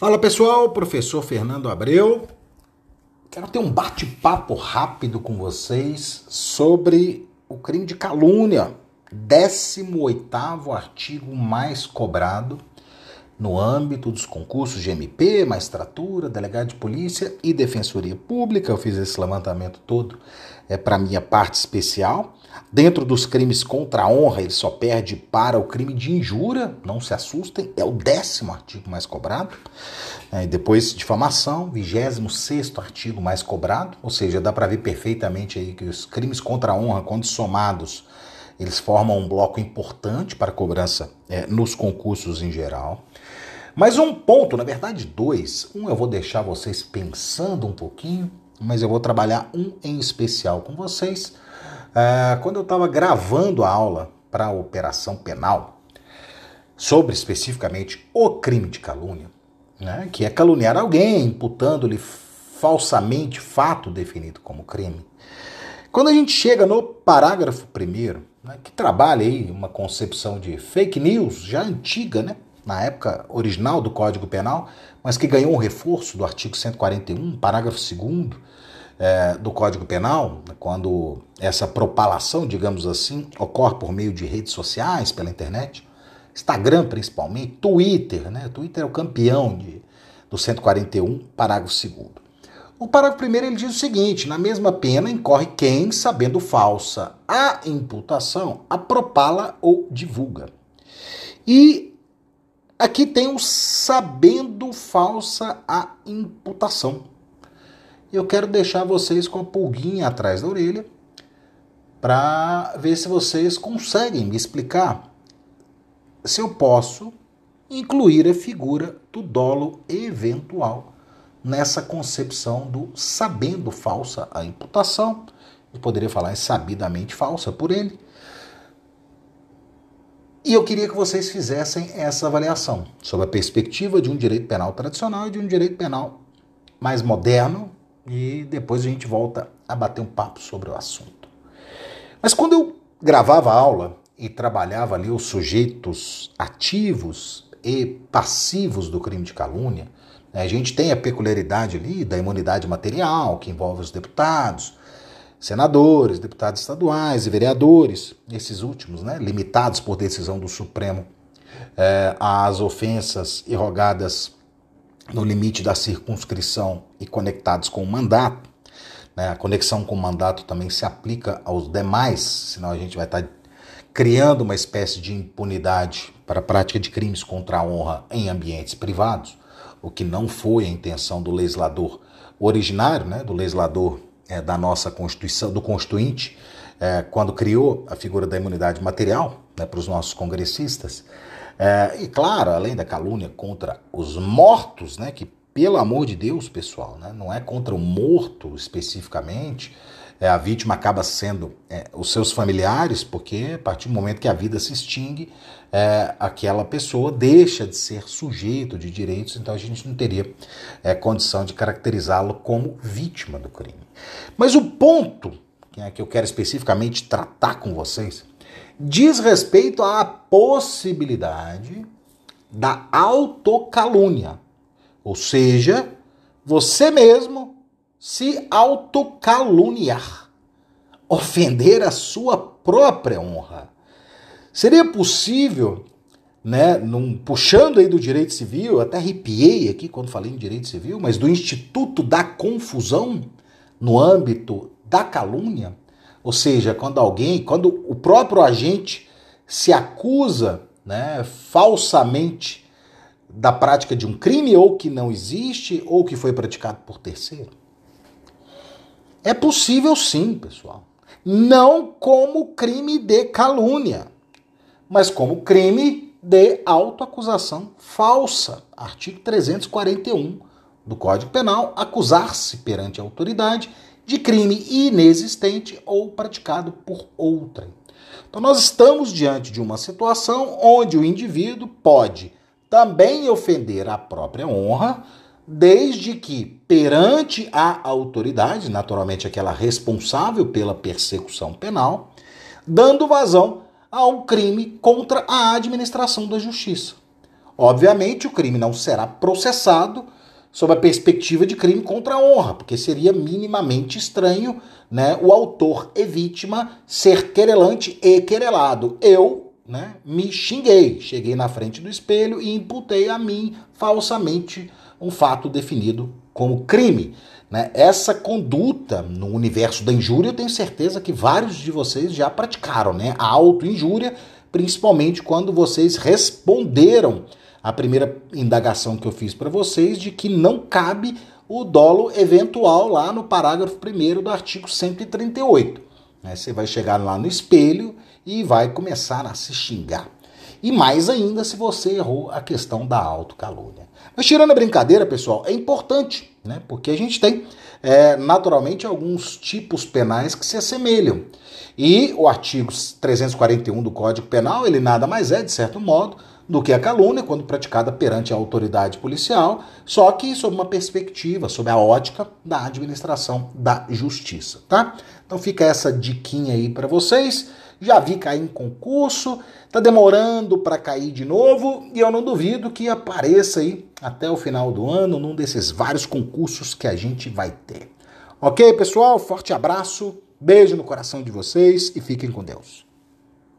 Fala pessoal, professor Fernando Abreu. Quero ter um bate-papo rápido com vocês sobre o crime de calúnia, 18º artigo mais cobrado no âmbito dos concursos de MP, magistratura, delegado de polícia e defensoria pública. Eu fiz esse levantamento todo é para minha parte especial. Dentro dos crimes contra a honra, ele só perde para o crime de injúria, não se assustem, é o décimo artigo mais cobrado. É, depois, difamação, 26 artigo mais cobrado, ou seja, dá para ver perfeitamente aí que os crimes contra a honra, quando somados, eles formam um bloco importante para cobrança é, nos concursos em geral. Mas um ponto, na verdade dois. Um eu vou deixar vocês pensando um pouquinho, mas eu vou trabalhar um em especial com vocês. É, quando eu estava gravando a aula para a operação penal, sobre especificamente o crime de calúnia, né, que é caluniar alguém, imputando-lhe falsamente fato definido como crime. Quando a gente chega no parágrafo primeiro, né, que trabalha aí uma concepção de fake news já antiga, né, na época original do Código Penal, mas que ganhou um reforço do artigo 141, parágrafo 2 é, do Código Penal, quando essa propalação, digamos assim, ocorre por meio de redes sociais, pela internet, Instagram principalmente, Twitter, né? Twitter é o campeão de, do 141, parágrafo 2 o parágrafo primeiro ele diz o seguinte: na mesma pena incorre quem, sabendo falsa a imputação, a propala ou divulga. E Aqui tem o sabendo falsa a imputação. Eu quero deixar vocês com a pulguinha atrás da orelha para ver se vocês conseguem me explicar se eu posso incluir a figura do dolo eventual nessa concepção do sabendo falsa a imputação. Eu poderia falar sabidamente falsa por ele e eu queria que vocês fizessem essa avaliação sobre a perspectiva de um direito penal tradicional e de um direito penal mais moderno, e depois a gente volta a bater um papo sobre o assunto. Mas quando eu gravava a aula e trabalhava ali os sujeitos ativos e passivos do crime de calúnia, a gente tem a peculiaridade ali da imunidade material, que envolve os deputados, senadores, deputados estaduais e vereadores, esses últimos, né, limitados por decisão do Supremo é, às ofensas irrogadas no limite da circunscrição e conectados com o mandato. Né, a conexão com o mandato também se aplica aos demais, senão a gente vai estar criando uma espécie de impunidade para a prática de crimes contra a honra em ambientes privados, o que não foi a intenção do legislador originário, né, do legislador é, da nossa Constituição, do Constituinte, é, quando criou a figura da imunidade material né, para os nossos congressistas. É, e claro, além da calúnia contra os mortos, né, que pelo amor de Deus, pessoal, né, não é contra o morto especificamente, a vítima acaba sendo é, os seus familiares, porque a partir do momento que a vida se extingue, é, aquela pessoa deixa de ser sujeito de direitos, então a gente não teria é, condição de caracterizá-lo como vítima do crime. Mas o ponto é, que eu quero especificamente tratar com vocês diz respeito à possibilidade da autocalúnia, ou seja, você mesmo se autocaluniar, ofender a sua própria honra. Seria possível, né, num, puxando aí do direito civil, até arrepiei aqui quando falei em direito civil, mas do Instituto da Confusão, no âmbito da calúnia, ou seja, quando alguém, quando o próprio agente se acusa né, falsamente da prática de um crime ou que não existe ou que foi praticado por terceiro. É possível sim, pessoal. Não como crime de calúnia, mas como crime de autoacusação falsa. Artigo 341 do Código Penal, acusar-se perante a autoridade de crime inexistente ou praticado por outrem. Então, nós estamos diante de uma situação onde o indivíduo pode também ofender a própria honra, desde que perante a autoridade, naturalmente aquela responsável pela persecução penal, dando vazão a um crime contra a administração da justiça. Obviamente, o crime não será processado sob a perspectiva de crime contra a honra, porque seria minimamente estranho né, o autor e vítima ser querelante e querelado. Eu né, me xinguei, cheguei na frente do espelho e imputei a mim falsamente um fato definido como crime. Né? Essa conduta no universo da injúria, eu tenho certeza que vários de vocês já praticaram, né? A autoinjúria, principalmente quando vocês responderam a primeira indagação que eu fiz para vocês de que não cabe o dolo eventual lá no parágrafo 1 do artigo 138. Né? Você vai chegar lá no espelho e vai começar a se xingar. E mais ainda se você errou a questão da autocalúnia. Mas tirando a brincadeira, pessoal, é importante, né? Porque a gente tem é, naturalmente alguns tipos penais que se assemelham. E o artigo 341 do Código Penal, ele nada mais é, de certo modo, do que a calúnia quando praticada perante a autoridade policial, só que sob uma perspectiva, sob a ótica da administração da justiça, tá? Então fica essa diquinha aí para vocês. Já vi cair em concurso, tá demorando para cair de novo e eu não duvido que apareça aí até o final do ano num desses vários concursos que a gente vai ter. OK, pessoal? Forte abraço, beijo no coração de vocês e fiquem com Deus.